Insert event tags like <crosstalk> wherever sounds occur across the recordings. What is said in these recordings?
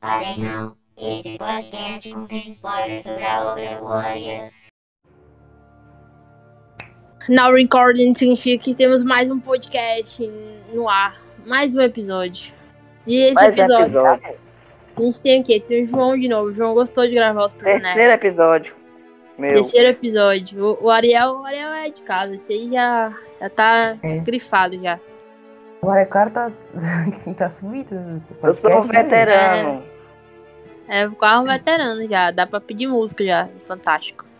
Atenção, esse podcast contém spoilers sobre a obra If. Now recording significa que temos mais um podcast no ar. Mais um episódio. E esse Mais episódio, episódio. a gente tem o quê? Tem o João de novo. O João gostou de gravar os Terceiro personagens. episódio. Meu. Terceiro episódio. O, o Ariel, o Ariel é de casa. Esse aí já, já tá É. grifado já. Agora o cara <laughs> tá, tá subido. no Eu sou um né? veterano. É o carro veterano já. Dá pra pedir música já. Fantástico. <laughs>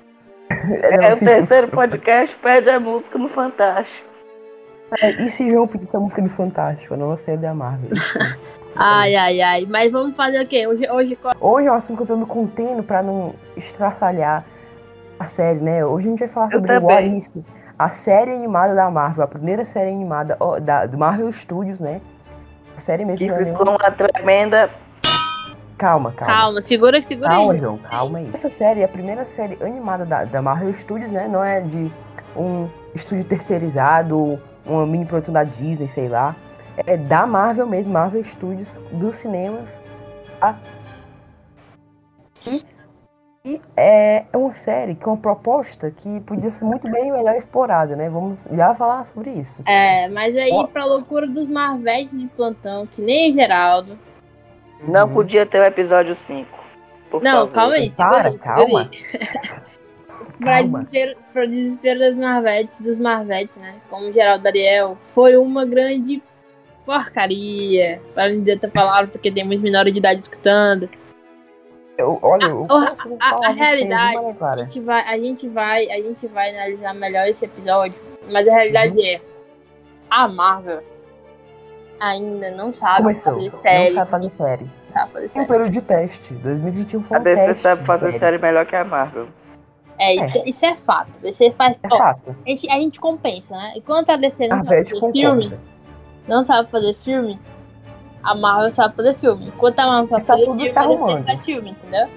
É, o terceiro podcast pede a música no Fantástico. É, E se João pedisse a música do Fantástico, a nova série da Marvel? <laughs> Ai, ai, ai. Mas vamos fazer o quê? Hoje, hoje qual- Hoje é um assunto que eu tô me contendo pra não estraçalhar a série, né? Hoje a gente vai falar Eu sobre o também. A série animada da Marvel, a primeira série animada ó, da, do Marvel Studios, né? A série mesmo. Que ficou nenhuma- uma tremenda. Calma, calma. Calma, segura, segura Calma, aí. João, calma aí. Essa série é a primeira série animada da, da Marvel Studios, né? Não é de um estúdio terceirizado, uma mini produção da Disney, sei lá. É da Marvel mesmo, Marvel Studios, dos cinemas. Tá? E, e é uma série com uma proposta que podia ser muito bem melhor explorada, né? Vamos já falar sobre isso. É, mas aí Ó. pra loucura dos Marvetes de plantão, que nem Geraldo. Não Uhum. podia ter o episódio 5. Por Não, favor. calma aí, segura Para, aí, segura calma. aí. <laughs> pra, Calma. desespero, pra desespero das Marvetes, dos Marvetes, né? Como Geraldo Ariel, foi uma grande porcaria. Para não dizer outra palavra, porque tem muitos menores de idade escutando. Eu, olha, eu a- A, a realidade, a gente, vai, a, gente vai, a gente vai analisar melhor esse episódio, mas a realidade Uhum. é a Marvel ainda não sabe Começou. fazer Não séries. sabe fazer série. sabe fazer Tem um período de teste. 2021 foi A um DC teste. sabe de fazer série. série melhor que a Marvel. É, isso, isso é fato. Você faz. É ó, fato. a, gente, a gente compensa, né? Enquanto a DC não A sabe Vete fazer concorda. filme, não sabe fazer filme, a Marvel sabe fazer filme. Enquanto a Marvel sabe Tá fazer filme, a DC arrumando. faz filme, entendeu?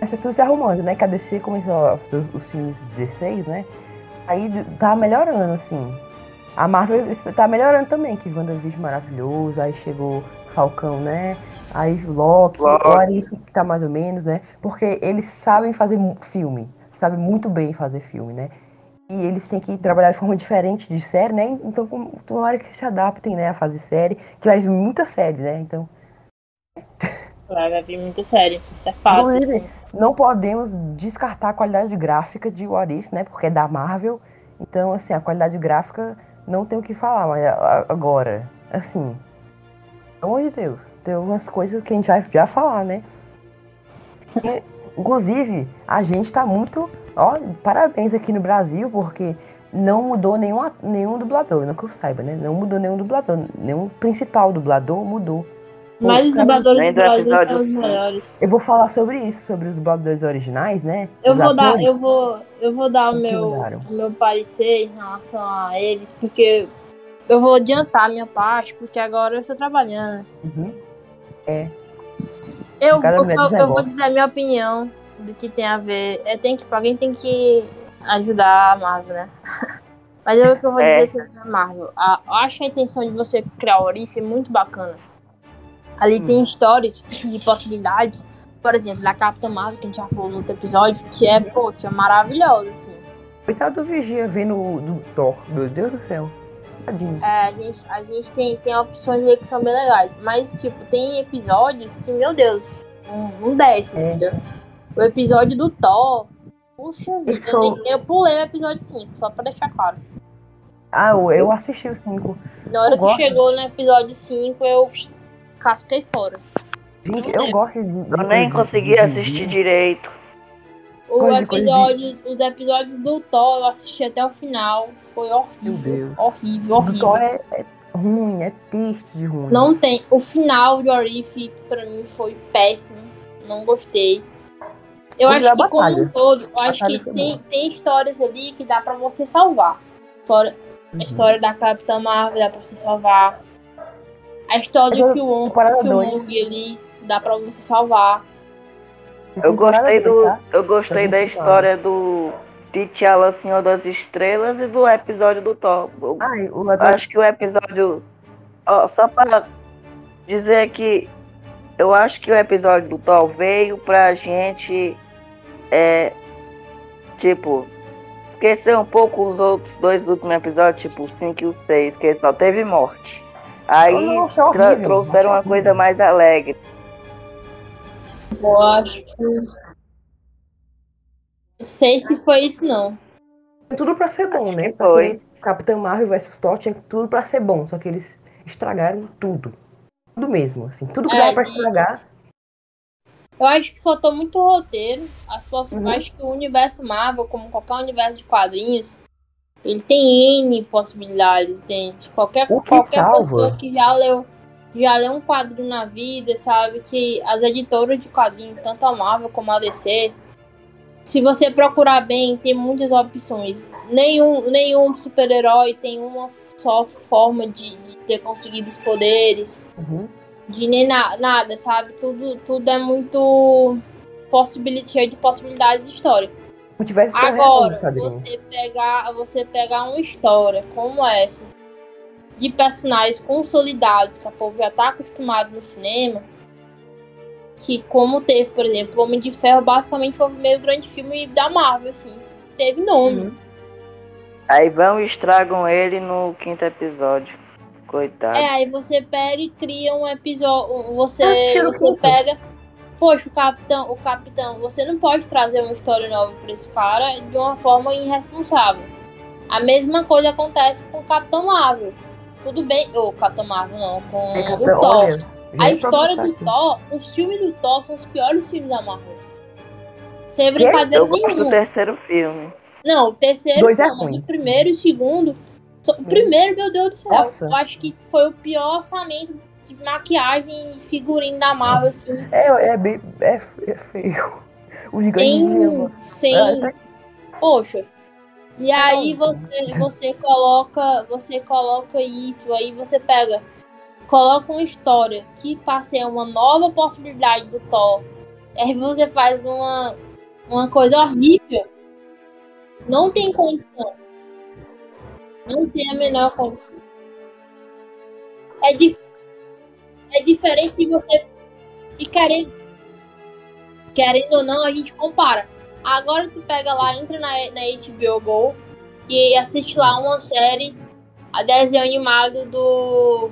Essa é tudo se arrumando, né? Que a DC começou a fazer os filmes 16, né? Aí tá melhorando, assim. A Marvel tá melhorando também, que WandaVision maravilhoso, aí chegou Falcão, né? Aí Loki, Loki. o Arif que tá mais ou menos, né? Porque eles sabem fazer filme, sabem muito bem fazer filme, né? E eles têm que trabalhar de forma diferente de série, né? Então, como- tomara que se adaptem, né, a fazer série, que vai vir muita série, né? Então, Vai, vai vir muito sério. Isso é fato. Inclusive, assim. não podemos descartar a qualidade gráfica de What If, né? Porque é da Marvel. Então, assim, a qualidade gráfica não tem o que falar, mas agora, assim, pelo amor de Deus, tem algumas coisas que a gente vai já falar, né? E, inclusive, a gente tá muito, ó, parabéns aqui no Brasil, porque não mudou nenhum, nenhum dublador, não que eu saiba, né? Não mudou nenhum dublador, nenhum principal dublador mudou. Mas os dubladores do Brasil são os cinco. melhores. Eu vou falar sobre isso, sobre os dubladores originais, né? Eu Os vou dar, atores. eu vou, eu vou dar o meu, o meu parecer em relação a eles, porque eu vou adiantar a minha parte, porque agora eu estou trabalhando. Uhum. Eu, Cada eu, eu, diz eu vou dizer a minha opinião do que tem a ver. É, tem que, alguém tem que ajudar a Marvel, né? <laughs> Mas eu, o que eu vou É. dizer sobre a Marvel. A- eu acho a intenção de você criar o Orif é muito bacana. Ali tem histórias de possibilidades. Por exemplo, da Capitã Marvel, que a gente já falou no outro episódio, que é, poxa, maravilhosa, assim. Coitado do Vigia vendo do Thor. Meu Deus do céu. Tadinho. É, a gente, a gente tem, tem opções ali que são bem legais. Mas, tipo, tem episódios que, meu Deus, não, não desce, É. entendeu? O episódio do Thor. Puxa vida, eu, eu pulei o episódio 5, só pra deixar claro. Ah, eu, eu assisti o 5. Na hora Eu que gosto. chegou no episódio 5, eu casquei fora. Gente, Não eu gosto de. Eu nem consegui de- assistir direito. O Coisa- coisa de- episódios, Os episódios do Thor eu assisti até o final. Foi horrível. Meu Deus. Horrível, O horrível. Thor é, é ruim, é triste de ruim. Não tem. O final de Orif, pra mim, foi péssimo. Não gostei. Eu acho da que como um batalha. todo, eu acho batalha que tem, tem histórias ali que dá pra você salvar. História- Uhum. A história da Capitã Marvel dá pra você salvar. A história do dois. Killmonger ali dá pra você salvar. Eu gostei do. Tá? Eu gostei da Tá história do T'Challa Senhor das Estrelas e do episódio do Thor. Eu Ai, o acho que o episódio. Ó, só pra dizer que eu acho que o episódio do Thor veio pra gente, é, tipo, esquecer um pouco os outros dois últimos episódios, tipo o 5 e o 6, que só teve morte. Aí tra- horrível, trouxeram uma coisa mais alegre. Eu acho que. Não sei se foi isso, não. Tem tudo pra ser bom, Acho né? foi. Capitão Marvel vs Thor tinha tudo pra ser bom, só que eles estragaram tudo. Tudo mesmo, assim. Tudo que É, dava pra isso. estragar. Eu acho que faltou muito roteiro. As possi- Uhum. Acho que o universo Marvel, como qualquer universo de quadrinhos, ele tem N possibilidades, entende? Qualquer, qualquer salva? pessoa que já leu, já leu um quadrinho na vida, sabe que as editoras de quadrinhos, tanto a Marvel como a DC, se você procurar bem, tem muitas opções. Nenhum, nenhum super-herói tem uma só forma de, de ter conseguido os poderes Uhum. De nem na- nada, sabe? Tudo, tudo é muito possibil- cheio de possibilidades nos Agora, quadrinhos. você pegar, você pegar uma história como essa, de personagens consolidados, que a povo já tá acostumado no cinema, que como teve, por exemplo, Homem de Ferro, basicamente foi o primeiro grande filme da Marvel, assim, que teve nome. Uhum. Aí vão e estragam ele no quinto episódio. Coitado. É, aí você pega e cria um episódio. Você, você pega. Poxa, o capitão, o capitão, você não pode trazer uma história nova pra esse cara de uma forma irresponsável. A mesma coisa acontece com o Capitão Marvel. Tudo bem. Ô, Capitão Marvel não, com É, o Capitão- Thor. olha, A é história do Thor, os filmes do Thor são os piores filmes da Marvel. Sem Eu brincadeira gosto do nenhuma. terceiro filme. Não, o terceiro Dois é não, mas ruim. o primeiro e o segundo. O primeiro, meu Deus do céu. Nossa. Eu acho que foi o pior orçamento de maquiagem e figurino da Marvel, assim. É, é, bem, é, é feio. O gigante. Em, sem. É, Poxa. E aí você, você coloca. Você coloca isso, aí você pega. Coloca uma história que passeia uma nova possibilidade do Thor. Aí você faz uma, uma coisa horrível. Não tem condição. Não tem a menor condição. É, dif é diferente você. E querendo, querendo ou não, a gente compara. Agora tu pega lá, entra na, na HBO Go e assiste lá uma série, a desenho animado do.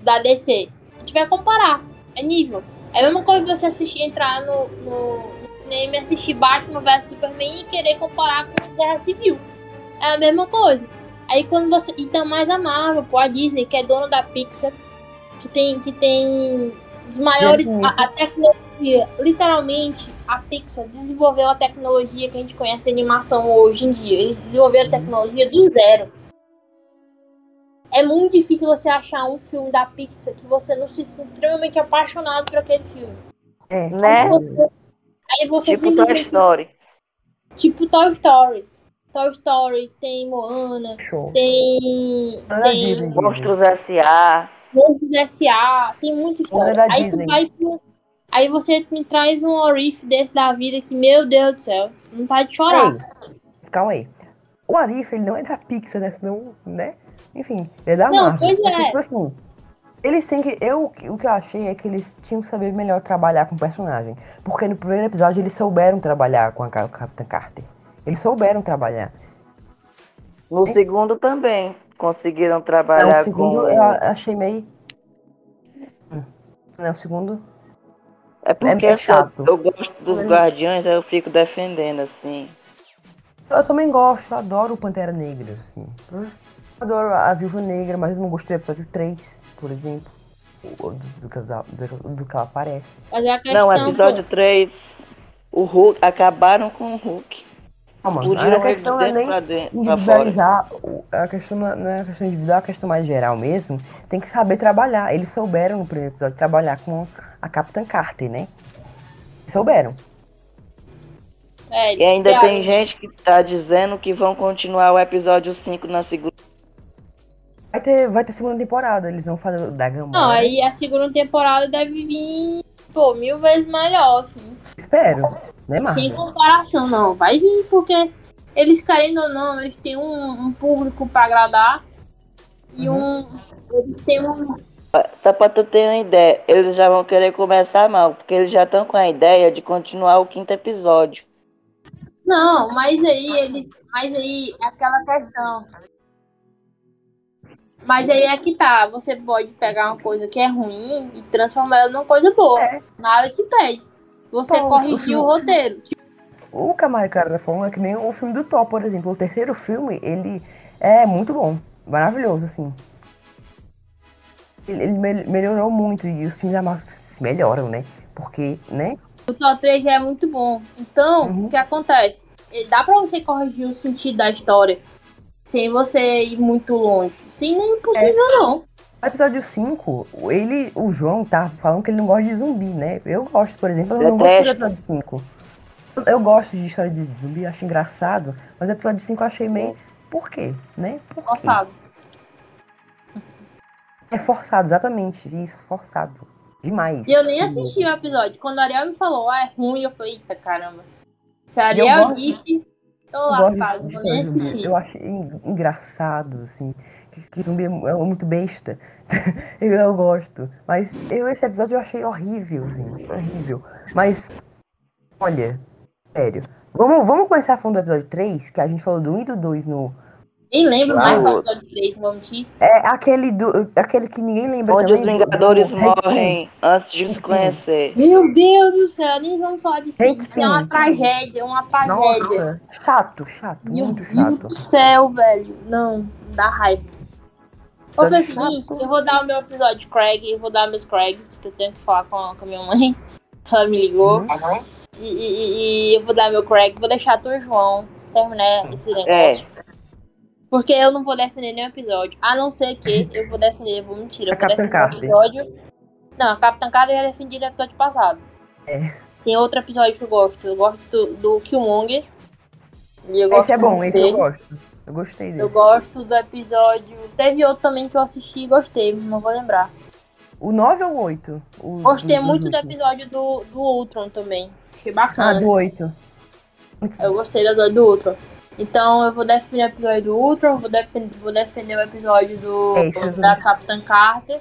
da DC. A gente vai comparar. É nível. É a mesma coisa você assistir, entrar no, no, no cinema e assistir Batman vs Superman e querer comparar com Guerra Civil. É a mesma coisa. Aí quando você. E tá mais a Marvel, pô, a Disney, que é dona da Pixar, que tem. Que tem os maiores. A, a tecnologia. Literalmente, a Pixar desenvolveu a tecnologia que a gente conhece de animação hoje em dia. Eles desenvolveram a tecnologia do zero. É muito difícil você achar um filme da Pixar que você não se sinta extremamente apaixonado por aquele filme. É, Né? Aí você, aí você Tipo Toy. Story. Tipo Toy Story. Toy Story, tem Moana, show. tem. Não é tem Disney. Monstros S.A. Monstros S.A., tem muita história. É Aí, Disney. tu vai pro- aí você me traz um Orif desse da vida que, meu Deus do céu, não tá de chorar. Ei, calma aí. O Arif, ele não é da Pixar, né? Senão, né? Enfim, ele é da Não, Marvel. pois que, é. Tipo assim, eles têm que. Eu, o que eu achei é que eles tinham que saber melhor trabalhar com o personagem. Porque no primeiro episódio eles souberam trabalhar com a Ca- Capitã Carter. Eles souberam trabalhar. No segundo também conseguiram Não, trabalhar o segundo com. eu achei meio. Não, o segundo. É porque é chato. eu, eu gosto dos Guardiões, aí eu fico defendendo assim. Eu também gosto, eu adoro o Pantera Negra, assim. Eu adoro a Viúva Negra, mas eu não gostei do episódio 3, por exemplo. Do, do, casal- do- do que ela aparece. Mas é a questão. Não, episódio 3, o Hulk, acabaram com o Hulk. Calma, Explodiram a questão não é nem dentro pra dentro, pra fora. individualizar, a questão não é- não é a questão individual, a questão mais geral mesmo. Tem que saber trabalhar. Eles souberam no primeiro episódio trabalhar com a Capitã Carter, né? Souberam. É, E ainda tem gente que tá dizendo que vão continuar o episódio 5 na segunda. Vai ter, vai ter segunda temporada, eles vão fazer o da Gamora. Não, aí a segunda temporada deve vir, pô, mil vezes melhor, assim. Espero, né, Sem comparação, não. Vai vir, porque eles, querendo ou não, eles têm um, um público pra agradar. E Uhum. um. Eles têm um. Só pra tu ter uma ideia, eles já vão querer começar mal, porque eles já estão com a ideia de continuar o quinto episódio. Não, mas aí eles. Mas aí é aquela questão. Mas aí é que tá. Você pode pegar uma coisa que é ruim e transformar ela numa coisa boa. É. Nada te pede. Você Pô, corrigir o roteiro. Tipo, O Camaricada tá falando é que nem o filme do Thor, por exemplo. O terceiro filme, ele é muito bom. Maravilhoso, assim. Ele, ele me- melhorou muito e os filmes da Marvel se melhoram, né? Porque, né? o Thor 3 já é muito bom. Então, Uhum. o que acontece? Dá pra você corrigir o sentido da história sem você ir muito longe. Sim, não é impossível, não. No episódio 5, ele, o João tá falando que ele não gosta de zumbi, né? Eu gosto, por exemplo, eu não gosto do episódio 5. Eu gosto de história de zumbi, acho engraçado, mas o episódio 5 eu achei meio. Por quê? Né? Por quê? Forçado. É forçado, exatamente. Isso, forçado. Demais. E eu nem assisti o episódio. Quando a Ariel me falou, ah, é ruim, eu falei, eita caramba. Se a eu Ariel gosto- disse, tô Eu lascado, vou nem assistir. Eu achei en- engraçado, assim. Que, zumbi é é muito besta. <laughs> eu, eu gosto. Mas eu, esse episódio eu achei horrível, gente. Horrível. Mas, olha, sério. Vamos, vamos começar falando do episódio 3, que a gente falou do 1 e do 2 no. Nem lembro mais do o- episódio 3, não vou mentir. É aquele, do, aquele que ninguém lembra Onde os também. do- Vingadores morrem antes de se conhecer. Meu Deus do céu, nem vamos falar disso. Que Isso é uma sim. tragédia, uma tragédia. Nossa, chato, chato, Meu muito Deus chato. do céu, velho. Não, dá raiva. Vou fazer o seguinte, eu vou dar o meu episódio de Craig, eu vou dar meus Craigs, que eu tenho que falar com a, com a minha mãe. <laughs> Ela me ligou. Uhum. E, e- e- eu vou dar meu Craig, vou deixar tu, João, terminar esse negócio. Porque eu não vou defender nenhum episódio. A não ser que eu vou defender, vou mentir. Eu A vou Capitã defender o Carter. episódio. Não, a Capitã Carter eu já defendi no episódio passado. É. Tem outro episódio que eu gosto. Eu gosto do, do Killmonger. E eu gosto Esse é bom, esse dele. eu gosto. Eu gostei dele. Eu gosto do episódio. Teve outro também que eu assisti e gostei, não vou lembrar. O 9 ou o 8? O, Gostei do- do muito do episódio do, do Ultron também. Achei Ah, bacana. do 8. Eu gostei do episódio do Ultron. Então eu vou defender o episódio do Ultron, vou, defen- vou defender o episódio do, É, da Capitã Carter.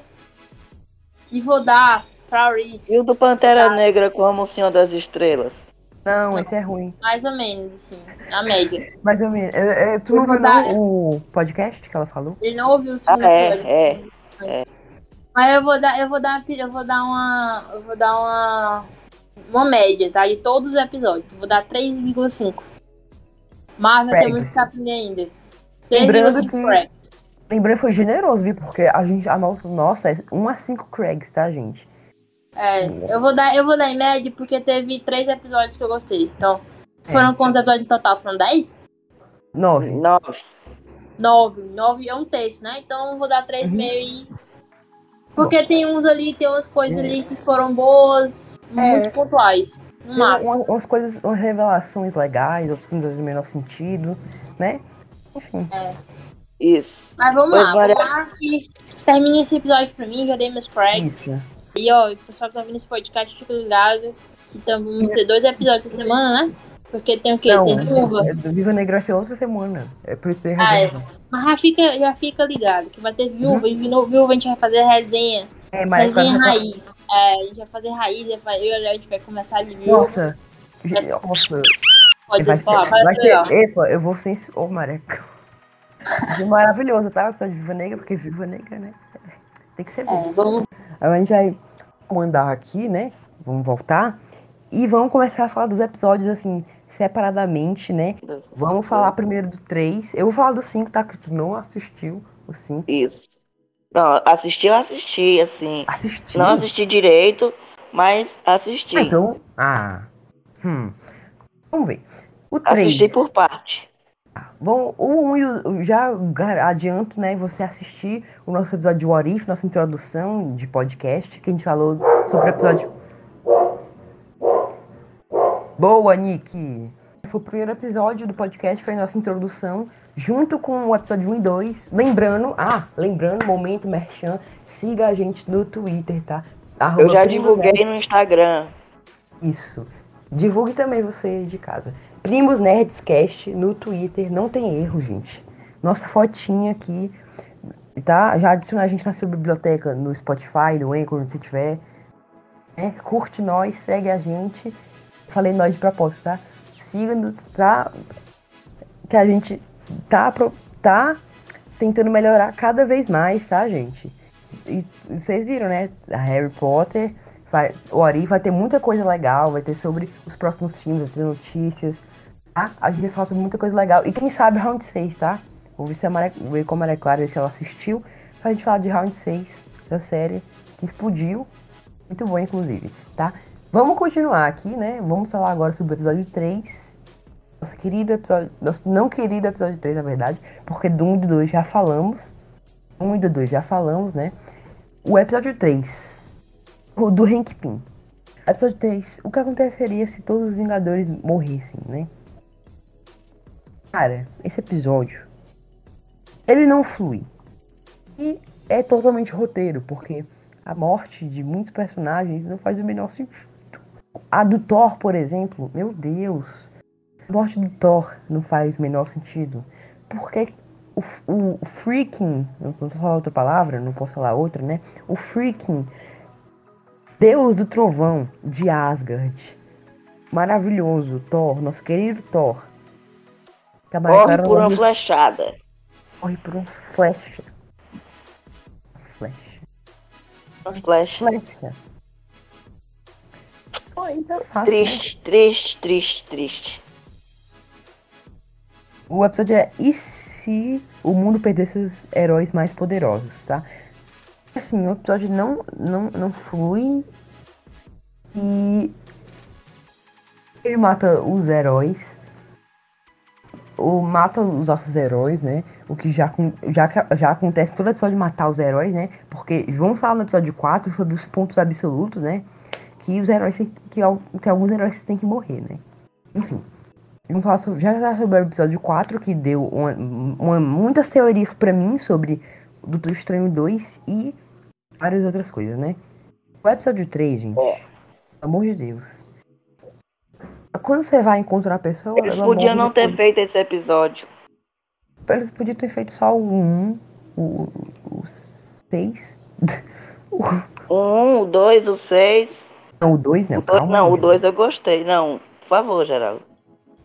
E vou dar pra Reese. E o do Pantera Negra como o Senhor das Estrelas? Não, esse é ruim. Mais ou menos, assim, na média. Mais ou menos. É, é, tu não vou viu dar- o podcast que ela falou? Ele não ouviu o Ah, segundo episódio. é, é. Mas eu vou dar, eu vou dar, eu vou dar uma, eu vou dar uma, uma média, tá? De todos os episódios. Vou dar 3,5. Marvel tem Craigs. muito que aprender ainda. Lembrando 3,5 que- Craigs. Lembrando foi generoso, viu? Porque a gente, a nota nossa é 1 a 5 Craigs, tá, gente? É, eu vou dar, eu vou dar em média porque teve três episódios que eu gostei. Então, foram É. quantos episódios no total? Foram 10? 9. Nove. 9. 9 é um terço, né? Então eu vou dar 3,5 Uhum. e. Porque tem uns ali, tem umas coisas ali que foram boas, muito É. pontuais. No Tem máximo. umas, umas coisas, umas revelações legais, outros que não fazem o menor sentido, né? Enfim. Isso. Mas vamos Pois lá, vale- vamos lá que termine esse episódio pra mim, já dei meus Craigs. Isso. E ó, o pessoal que tá ouvindo esse podcast, fica ligado que tam- vamos ter dois episódios por semana, né? Porque tem o quê? Não, tem viúva. é, Viva Negra vai ser outra semana. É por ter Ah, é. Mas já fica, já fica ligado que vai ter viúva. E viúva viúva a gente vai fazer resenha. É, mas resenha raiz. É, a gente vai fazer raiz. Eu e a gente vai começar de viúva. Nossa. Nossa. Pode Vai ser, falar, vai parece legal. ser, epa, eu vou sem. Ô, Mareca. Vai ser maravilhoso, tá? Episódio de Viva Negra, porque Viva Negra, né? Tem que ser bom. É, vamos, Agora a gente vai mandar aqui, né? Vamos voltar. E vamos começar a falar dos episódios, assim, separadamente, né? Vamos falar primeiro do 3. Eu vou falar do 5, tá? Que tu não assistiu o 5. Isso. Não, assisti, eu assisti, assim. Assistiu? Não assisti direito, mas assisti. Ah, então. Ah. Hum. Vamos ver. O 3. Assisti por parte. Bom, o 1 o, já adianto, né, você assistir o nosso episódio de What If, nossa introdução de podcast, que a gente falou sobre o episódio. Boa, Nick! Foi o primeiro episódio do podcast, foi a nossa introdução, junto com o episódio 1 e 2. Lembrando, ah, lembrando, momento merchan, siga a gente no Twitter, tá? Arroba Eu já divulguei no Instagram. Isso. Divulgue também você de casa. Primos Nerds Cast no Twitter. Não tem erro, gente. Nossa fotinha aqui. tá? Já adiciona a gente na sua biblioteca, no Spotify, no Anchor, onde você tiver. É, curte nós, segue a gente. Falei nós de propósito, tá? Siga-nos, tá? Que a gente tá, pro- tá tentando melhorar cada vez mais, tá, gente? E vocês viram, né? A Harry Potter, vai, o Ari vai ter muita coisa legal, vai ter sobre os próximos filmes, vai ter notícias, tá? A gente vai sobre muita coisa legal. E quem sabe Round 6, tá? Vou ver, se a Maria, ver com a Maria Clara, se ela assistiu, pra gente falar de Round 6 da série, que explodiu. Muito bom, inclusive, tá? Vamos continuar aqui, né? Vamos falar agora sobre o episódio 3. Nosso querido episódio. Nosso não querido episódio 3, na verdade. Porque do 1 e do 2 já falamos. 1 e do 2 já falamos, né? O episódio 3. O do Hank Pym. Episódio 3. O que aconteceria se todos os Vingadores morressem, né? Cara, esse episódio. Ele não flui. E é totalmente roteiro, porque a morte de muitos personagens não faz o menor sentido. A do Thor, por exemplo, meu Deus. A morte do Thor não faz o menor sentido. Porque o, o, o freaking. Não posso falar outra palavra, não posso falar outra, né? O freaking Deus do Trovão de Asgard. Maravilhoso, Thor, nosso querido Thor. Corre por uma flechada. Corre por um flecha. Flecha. Uma flecha. Flecha. Ainda é né? Triste, triste, triste, triste. O episódio é E se o mundo perdesse os heróis mais poderosos, tá? Assim, o episódio não, não, não flui e ele mata os heróis. Ou mata os nossos heróis, né? O que já, já, já acontece todo episódio de matar os heróis, né? Porque vamos falar no episódio 4 sobre os pontos absolutos, né? Que os heróis têm que, que, al- que alguns heróis têm que morrer, né? Enfim. Vamos falar sobre, já já sobre o episódio 4, que deu uma- uma- muitas teorias pra mim sobre o Doutor Estranho 2 e várias outras coisas, né? O episódio 3, gente, É. pelo amor de Deus. Quando você vai encontrar a pessoa. Eles podiam não ter feito esse episódio. Eles podiam ter feito só o 1, o, o 6. <laughs> O um, o dois, o seis. Não, o 2, né? O dois, não, aí. o dois eu gostei. Não, por favor, Geraldo.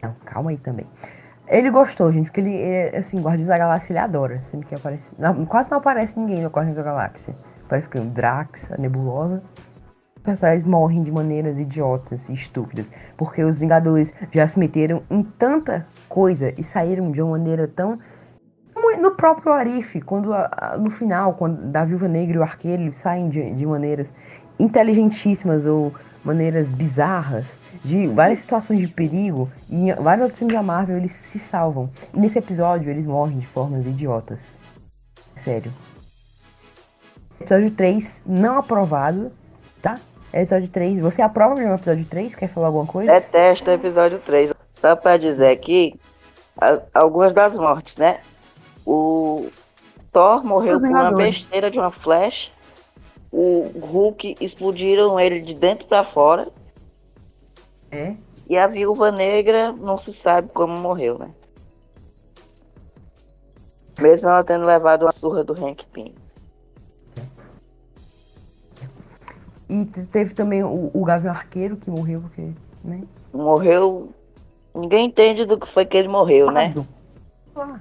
Não, calma aí também. Ele gostou, gente, porque ele, é, assim, Guardiões da Galáxia ele adora. Sempre que aparece. não, quase não aparece ninguém no Guardiões da Galáxia. Parece que o Drax, a Nebulosa. Personagens morrem de maneiras idiotas e estúpidas. Porque os Vingadores já se meteram em tanta coisa e saíram de uma maneira tão. No próprio Arif, quando no final, quando da Viúva Negra e o Arqueiro eles saem de, de maneiras inteligentíssimas ou maneiras bizarras, de várias situações de perigo, e em vários outros filmes da Marvel eles se salvam. E nesse episódio eles morrem de formas idiotas. Sério. Episódio 3 não aprovado, tá? Episódio 3. Você aprova o episódio 3? Quer falar alguma coisa? Detesto o episódio 3. Só pra dizer aqui, a- algumas das mortes, né? O Thor morreu com uma besteira de uma flecha. O Hulk explodiram ele de dentro pra fora. É. E a viúva negra não se sabe como morreu, né? Mesmo ela tendo levado uma surra do Hank Pym. E te- teve também o, o Gavião Arqueiro que morreu porque. Né? Morreu. Ninguém entende do que foi que ele morreu, né? Ah,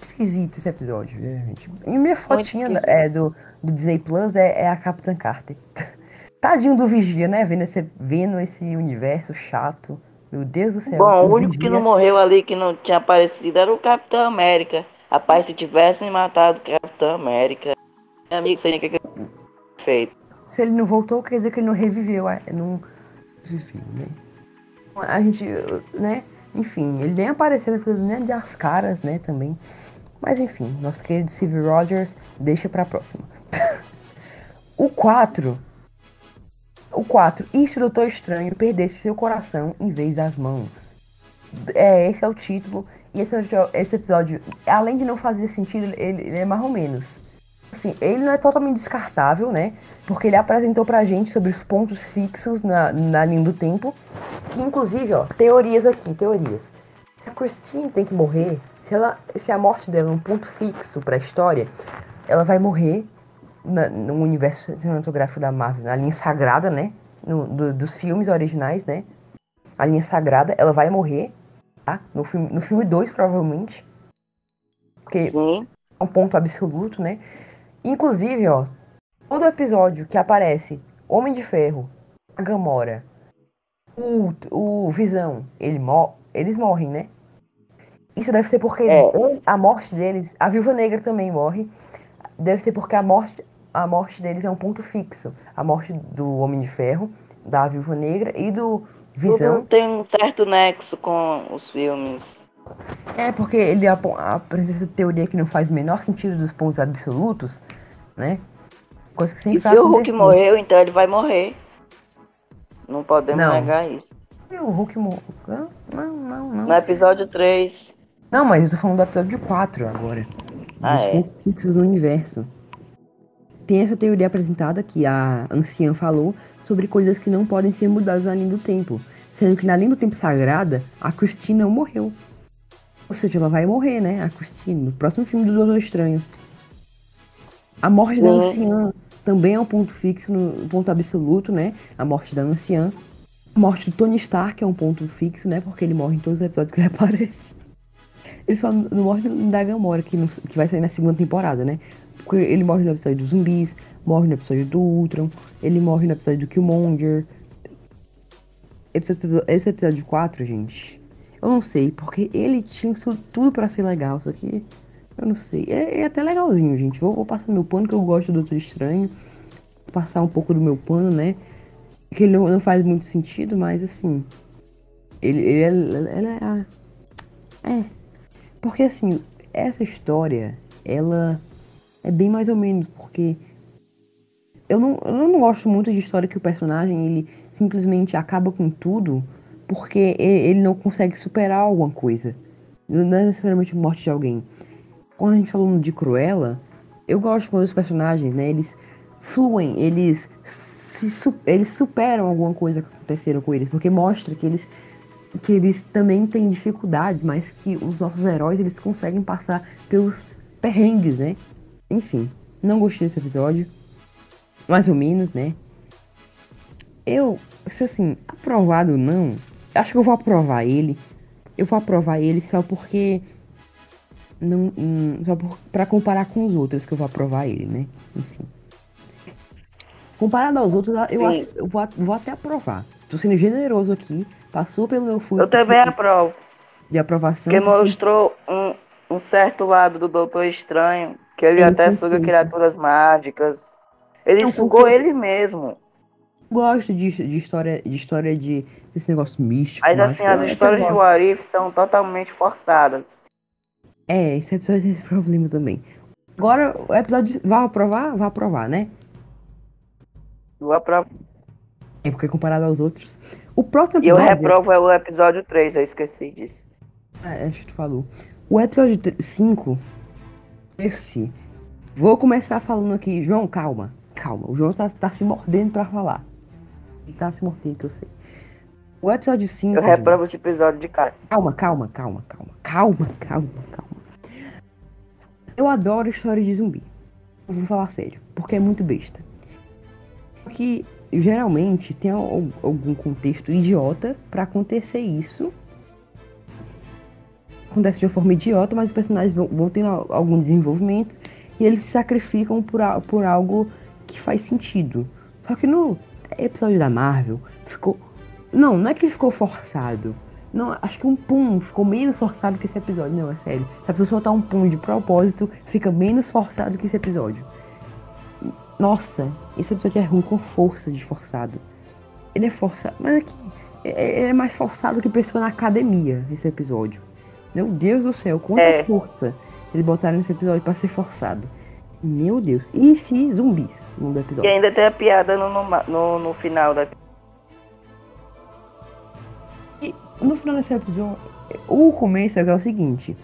esquisito esse episódio, né, gente? E minha fotinha esquisito. é, do, do Disney Plus é, é a Capitã Carter. <laughs> Tadinho do Vigia, né? Vendo esse, vendo esse universo chato. Meu Deus do céu. Bom, o único que Vigia- não morreu ali, que não tinha aparecido, era o Capitão América. Rapaz, se tivessem matado o Capitão América, meu amigo, seria o que que feito. Se ele não voltou, quer dizer que ele não reviveu. é, Não reviveu, né? A gente, né? Enfim, ele nem apareceu nas coisas, nem das caras, né? Também. Mas enfim, nosso querido Steve Rogers deixa pra próxima. <laughs> o 4. O 4. E se o Doutor Estranho perdesse seu coração em vez das mãos? É, esse é o título. E esse, episódio- esse episódio, além de não fazer sentido, ele, ele é mais ou menos. Assim, ele não é totalmente descartável, né? Porque ele apresentou pra gente sobre os pontos fixos na, na linha do tempo. Que inclusive, ó, teorias aqui, teorias. Se a Christine tem que morrer, se, ela, se a morte dela é um ponto fixo pra história, ela vai morrer na- no universo cinematográfico da Marvel, na linha sagrada, né? No- do- dos filmes originais, né? A linha sagrada, ela vai morrer, tá? No filme 2, no filme dois, provavelmente. Porque Sim. é um ponto absoluto, né? Inclusive, ó, todo episódio que aparece Homem de Ferro, a Gamora, o, o Visão, ele mor eles morrem, né? Isso deve ser porque É. a morte deles, a Viúva Negra também morre. Deve ser porque a morte, a morte deles é um ponto fixo. A morte do Homem de Ferro, da Viúva Negra e do Tudo Visão. tem um certo nexo com os filmes. É, porque ele apo- apresenta essa teoria que não faz o menor sentido dos pontos absolutos, né? Coisa que sempre se o Hulk morreu, então ele vai morrer. Não podemos Não. negar isso. E O Hulk morreu. Não, não, não. No episódio 3. não mas eu tô falando do episódio 4 agora. Ah, dos é? pontos fixos do universo. Tem essa teoria apresentada que a anciã falou sobre coisas que não podem ser mudadas na linha do tempo. Sendo que na linha do tempo sagrada, a Christine não morreu. Ou seja, ela vai morrer, né? A Christine, no próximo filme do Doutor Estranho. A morte da anciã também é um ponto fixo, no um ponto absoluto, né? A morte da anciã. A morte do Tony Stark é um ponto fixo, né? Porque ele morre em todos os episódios que ele <laughs> aparece. Ele só não morre da Gamora, que, não- que vai sair na segunda temporada, né? Porque ele morre no episódio dos zumbis, morre no episódio do Ultron, ele morre no episódio do Killmonger. Episódio- Esse episódio 4, gente, eu não sei, porque ele tinha tudo pra ser legal, só que eu não sei. É, é até legalzinho, gente. Vou, vou passar meu pano, que eu gosto do Doutor Estranho. Passar um pouco do meu pano, né? Que ele não, não faz muito sentido, mas assim. Ele, ele, é- ele é. a- É. Porque assim, essa história, ela é bem mais ou menos, porque eu não, eu não gosto muito de história que o personagem ele simplesmente acaba com tudo porque ele não consegue superar alguma coisa. Não é necessariamente a morte de alguém. Quando a gente falando de Cruella, eu gosto quando os personagens, né, eles fluem, eles eles superam alguma coisa que aconteceram com eles, porque mostra que eles que eles também têm dificuldades, mas que os nossos heróis eles conseguem passar pelos perrengues, né? Enfim, não gostei desse episódio. Mais ou menos, né? Eu, se assim, aprovado ou não, acho que eu vou aprovar ele. Eu vou aprovar ele só porque. Não, hum, só por, pra comparar com os outros que eu vou aprovar ele, né? Enfim. Comparado aos outros, eu, acho, eu vou, vou até aprovar. Tô sendo generoso aqui. Passou pelo meu fui Eu também aprovo. de aprovação. Porque mostrou um, um certo lado do Doutor Estranho, que ele Eu até concordo. suga criaturas mágicas. Ele Eu sugou concordo. ele mesmo. gosto de, de história de história de desse negócio místico. Mas assim, as Eu histórias de gosto. Warif são totalmente forçadas. É, esse episódio tem esse problema também. Agora, o episódio. Vai aprovar? Vai aprovar, né? Eu aprovo. É porque comparado aos outros. O próximo E eu episódio. reprovo é o episódio 3, eu esqueci disso. É, acho que tu falou. O episódio 5. Esse. Vou começar falando aqui. João, calma. Calma. O João tá, tá se mordendo pra falar. Ele tá se mordendo, que eu sei. O episódio 5. Eu reprovo esse episódio de cara. Calma, calma, calma, calma. Calma, <laughs> calma, calma. Eu adoro história de zumbi. Eu vou falar sério, porque é muito besta. Que geralmente tem al- algum contexto idiota pra acontecer isso. Acontece de uma forma idiota, mas os personagens vão, vão tendo al- algum desenvolvimento e eles se sacrificam por, por algo que faz sentido. Só que no episódio da Marvel ficou. Não, não é que ficou forçado. Não, acho que um pum ficou menos forçado que esse episódio. Não, é sério. Se a pessoa soltar um pum de propósito, fica menos forçado que esse episódio. Nossa, esse episódio é ruim com força de forçado. Ele é forçado, mas aqui é, é mais forçado que pessoa na academia, esse episódio. Meu Deus do céu, quanta É. força eles botaram nesse episódio pra ser forçado. Meu Deus. E se zumbis no do E episódio? ainda tem a piada no, no, no, no final da. No final desse episódio, o começo é o seguinte: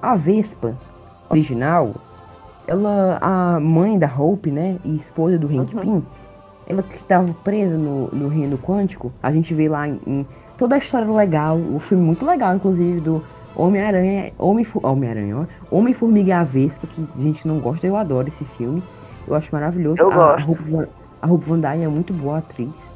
a Vespa original, ela, a mãe da Hope, né, e esposa do Hank Uhum. Pym, ela que estava presa no, no reino quântico, a gente vê lá em, em toda a história legal, o filme muito legal, inclusive, do, Homem-Aranha, Homem, Homem-Aranha, ó. Homem-Formiga e a Vespa, que a gente não gosta, eu adoro esse filme. Eu acho maravilhoso. Eu a, gosto. A Hope, Van, a Hope Van Dyne é muito boa atriz.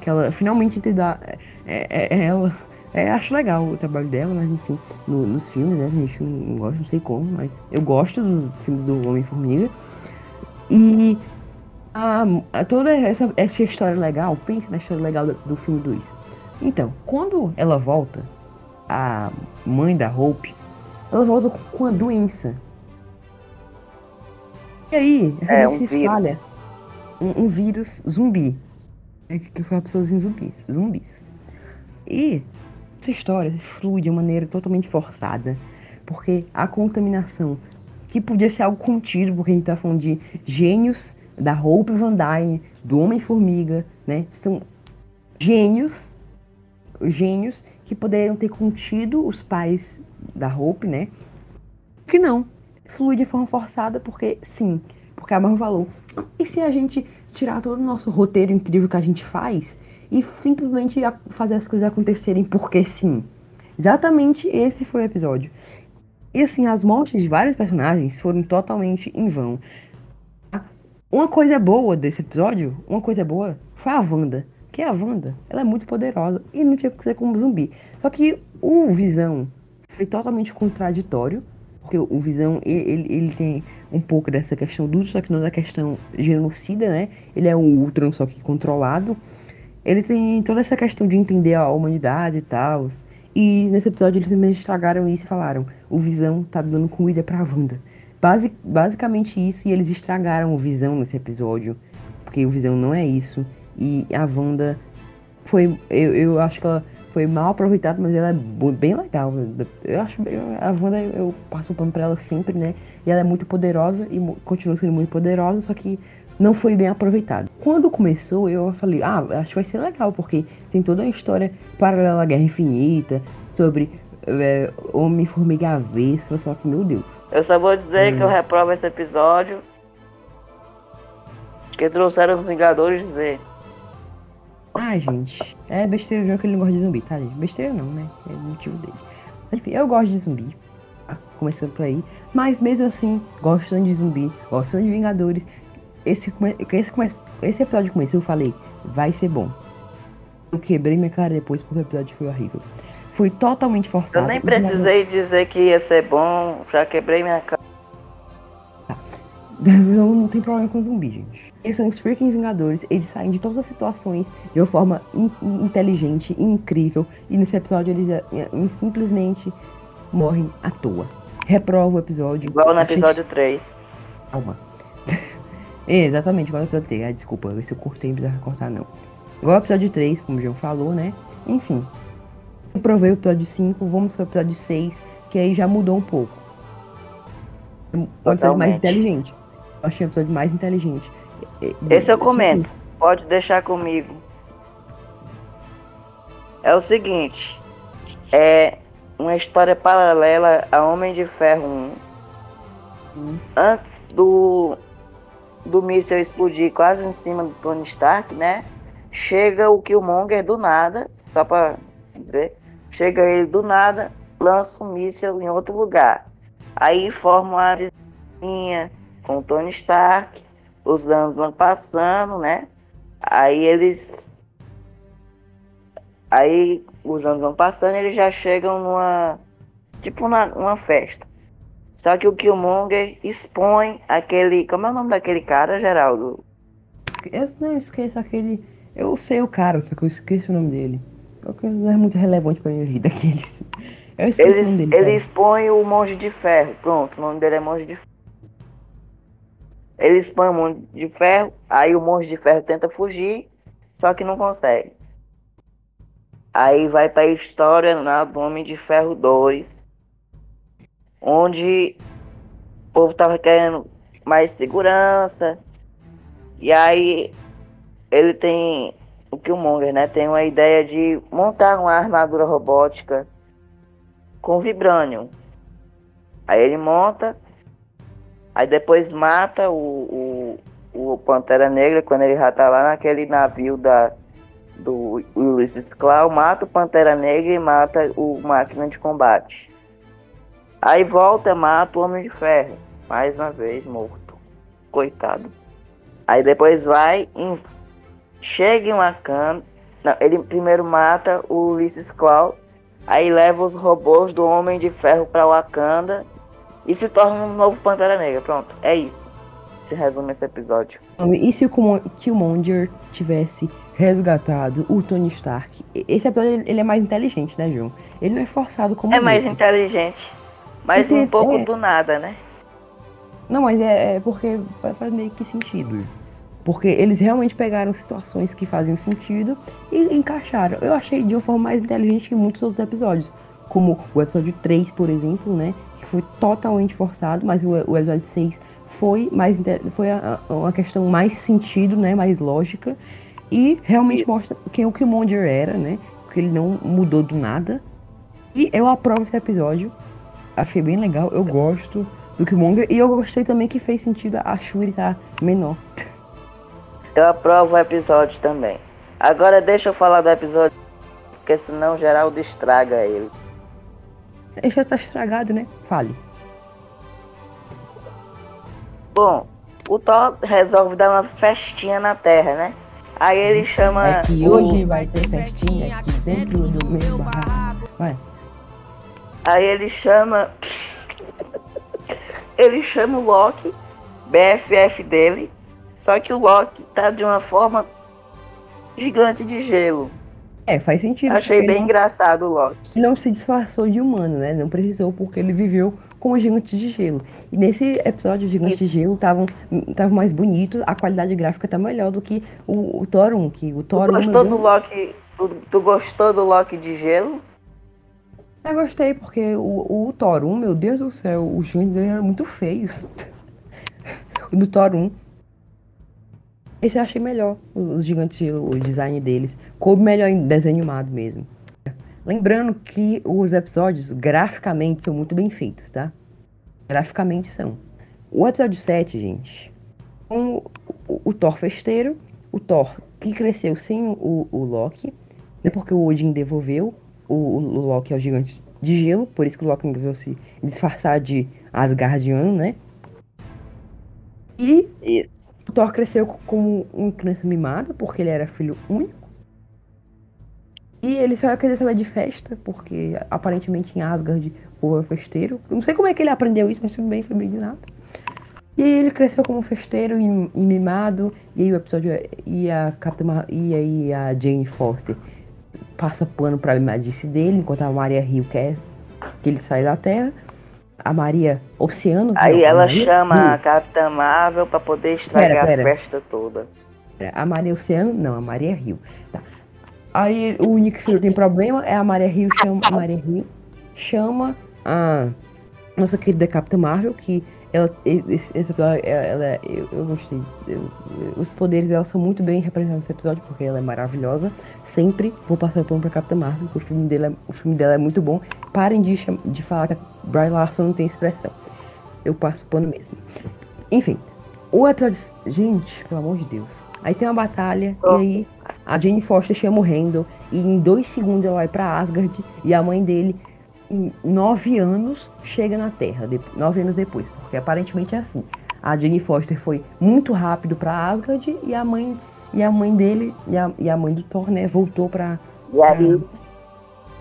Que ela finalmente te dá. É, é- é ela. É, acho legal o trabalho dela, mas enfim, no- nos filmes, né? A gente não, gosta, não sei como, mas eu gosto dos filmes do Homem-Formiga. E a, a- toda essa, essa história legal, pense na história legal do, do filme 2. Então, quando ela volta, a mãe da Hope, ela volta com, a doença. E aí, essa É, um doença se vírus. espalha. Um, um vírus zumbi. É que transforma pessoas em zumbis. zumbis. E essa história flui de uma maneira totalmente forçada. Porque a contaminação, que podia ser algo contido, porque a gente tá falando de gênios da Hope Van Dyne, do Homem-Formiga, né? São gênios, gênios que poderiam ter contido os pais da Hope, né? Que não. Flui de forma forçada, porque sim. Porque a Marvel falou, e se a gente tirar todo o nosso roteiro incrível que a gente faz e simplesmente fazer as coisas acontecerem porque sim? Exatamente esse foi o episódio. E assim, as mortes de vários personagens foram totalmente em vão. Uma coisa boa desse episódio, uma coisa boa, foi a Wanda. Que a Wanda, ela é muito poderosa e não tinha que ser como zumbi. Só que o Visão foi totalmente contraditório. Porque o Visão, ele, ele, ele tem um pouco dessa questão do, só que não da questão genocida, né? Ele é um Ultron, só que controlado. Ele tem toda essa questão de entender a humanidade e tal. E nesse episódio eles simplesmente estragaram isso e falaram: o Visão tá dando comida pra Wanda. Basi basicamente isso, e eles estragaram o Visão nesse episódio. Porque o Visão não é isso. E a Wanda foi. Eu, eu acho que ela foi mal aproveitada, mas ela é bem legal. Eu acho bem- a Wanda eu, passo o pano pra ela sempre, né? E ela é muito poderosa e continua sendo muito poderosa, só que não foi bem aproveitado. Quando começou, eu falei, ah, acho que vai ser legal, porque tem toda uma história paralela à Guerra Infinita, sobre é, Homem-Formiga Avessa, só que, meu Deus. Eu só vou dizer Hum. que eu reprovo esse episódio. Que trouxeram os Vingadores dizer. Ah, gente, é besteira de que ele não gosta de zumbi, tá, gente? Besteira não, né? É o motivo dele. Mas, enfim, eu gosto de zumbi, tá? começando por aí. Mas mesmo assim, gostando de zumbi, gostando de Vingadores, esse, come- esse, come- esse episódio começou, eu falei, vai ser bom. Eu quebrei minha cara depois porque o episódio foi horrível. Foi totalmente forçado. Eu nem Os precisei dizer que ia ser bom, já quebrei minha cara. <laughs> Não, não tem problema com zumbi, gente. Eles são os freaking Vingadores, eles saem de todas as situações de uma forma in- inteligente e incrível. E nesse episódio eles eh, eh, simplesmente morrem à toa. Reprova o episódio. Igual no episódio 3. Calma. É, <laughs> exatamente, igual no episódio 3. Ah, desculpa, se eu cortei, não precisava cortar não. Igual o episódio 3, como o João falou, né? Enfim. Eu provei o episódio 5, vamos pro episódio 6, que aí já mudou um pouco. Um episódio mais inteligente. Eu achei um episódio mais inteligente. Esse eu comento. Pode deixar comigo. É o seguinte. É uma história paralela a Homem de Ferro 1. Hum. Antes do, do míssil explodir quase em cima do Tony Stark, né? Chega o Killmonger do nada, só pra dizer. Chega ele do nada, lança um míssil em outro lugar. Aí forma uma vizinha com o Tony Stark. Os anos vão passando, né? Aí eles. Aí os anos vão passando e eles já chegam numa. Tipo uma, uma festa. Só que o Killmonger expõe aquele. Como é o nome daquele cara, Geraldo? Eu não esqueço aquele. Eu sei o cara, só que eu esqueço o nome dele. Porque Não é muito relevante pra minha vida <laughs> aqueles. Eu esqueço Ele, o nome dele. ele cara. expõe o Monge de Ferro. Pronto, o nome dele é Monge de Ferro. Ele expõe o Monge de Ferro, aí o Monge de Ferro tenta fugir, só que não consegue. Aí vai pra história né, do Homem de Ferro 2, onde o povo tava querendo mais segurança, e aí ele tem, o Killmonger, né, tem uma ideia de montar uma armadura robótica com Vibranium. Aí ele monta, aí depois mata o, o, o Pantera Negra quando ele já tá lá naquele navio da, do Ulysses Claw, mata o Pantera Negra e mata o Máquina de Combate. Aí volta, mata o Homem de Ferro. Mais uma vez morto. Coitado. Aí depois vai, em... chega em Wakanda. Não, ele primeiro mata o Ulysses Claw. Aí leva os robôs do Homem de Ferro pra Wakanda. E se torna um novo Pantera Negra. Pronto, é isso. Se resume esse episódio. E se o Killmonger tivesse resgatado o Tony Stark? Esse episódio ele é mais inteligente, né, João? Ele não é forçado como É os mais inteligente. Mas Entendi, um pouco é. do nada, né? Não, mas é, é porque fa- faz meio que sentido. Porque eles realmente pegaram situações que faziam sentido e encaixaram. Eu achei de uma forma mais inteligente que muitos outros episódios. Como o episódio 3, por exemplo, né? Foi totalmente forçado, mas o, o episódio 6 foi mais foi a- a- uma questão mais sentido, né? Mais lógica. E realmente Isso. mostra quem o Killmonger era, né? Que ele não mudou do nada. E eu aprovo esse episódio. Achei bem legal. Eu gosto do Killmonger. E eu gostei também que fez sentido a Shuri estar menor. <laughs> Eu aprovo o episódio também. Agora deixa eu falar do episódio, porque senão Geraldo estraga ele. Ele já tá estragado, né? Fale. Bom, o Thor resolve dar uma festinha na Terra, né? Aí ele chama. É que o- hoje vai ter festinha aqui dentro do meu barraco. Vai. Aí ele chama. ele chama o Loki, BFF dele. Só que o Loki tá de uma forma gigante de gelo. É, faz sentido. Achei bem engraçado o Loki. não, ele não se disfarçou de humano, né? Não precisou, porque ele viveu com os gigantes de gelo. E nesse episódio, os gigantes de Isso. gelo estavam mais bonitos, a qualidade gráfica tá melhor do que o, o Thor 1, que o Tu Thor 1... meu gostou do Loki? Tu, tu gostou do Loki de gelo? Eu gostei, porque o, o Thor 1, meu Deus do céu, os gigantes eram muito feios. <laughs> o do Thor 1. Esse eu achei melhor, os gigantes, o design deles. Coube melhor em desenho animado mesmo. Lembrando que os episódios, graficamente, são muito bem feitos, tá? Graficamente são. O episódio 7, gente, com o, o Thor festeiro, o Thor que cresceu sem o, o Loki, né, porque o Odin devolveu o, o Loki ao gigante de gelo, por isso que o Loki não se disfarçar de Asgardiano, né? E Isso. Thor cresceu co- como uma criança mimada, porque ele era filho único. E ele só ia querer saber de festa, porque aparentemente em Asgard o povo é festeiro. Não sei como é que ele aprendeu isso, mas tudo bem, foi bem de nada. E aí ele cresceu como festeiro e, e mimado. E aí o episódio. é- E a Capitã E aí a Jane Foster passa pano pra mimadice dele, enquanto a Maria Rio quer que ele saia da Terra. A Maria Oceano. Aí não, ela Maria chama a Capitã Marvel pra poder estragar Pera, pera. a festa toda. A Maria Oceano, não, a Maria Rio. Tá. Aí o único que tem problema é a Maria Rio chama a Maria Rio chama a nossa querida Capitã Marvel, que ela esse, esse episódio ela, ela- eu, eu gostei. Eu- os poderes dela são muito bem representados nesse episódio, porque ela é maravilhosa. Sempre vou passar pano pra Capitã Marvel, porque o filme dela, é- o filme dela é muito bom. Parem de, de falar que a Bry Larson não tem expressão. Eu passo pano mesmo. Enfim, o episódio. Gente, pelo amor de Deus. Aí tem uma batalha, Oh. e aí a Jane Foster chama o Randall, e em dois segundos ela vai pra Asgard, e a mãe dele, em nove anos, chega na Terra. de- nove anos depois, porque aparentemente é assim. A Jane Foster foi muito rápido pra Asgard, e a mãe, e a mãe dele, e a, e a mãe do Thor, né, voltou pra, E aí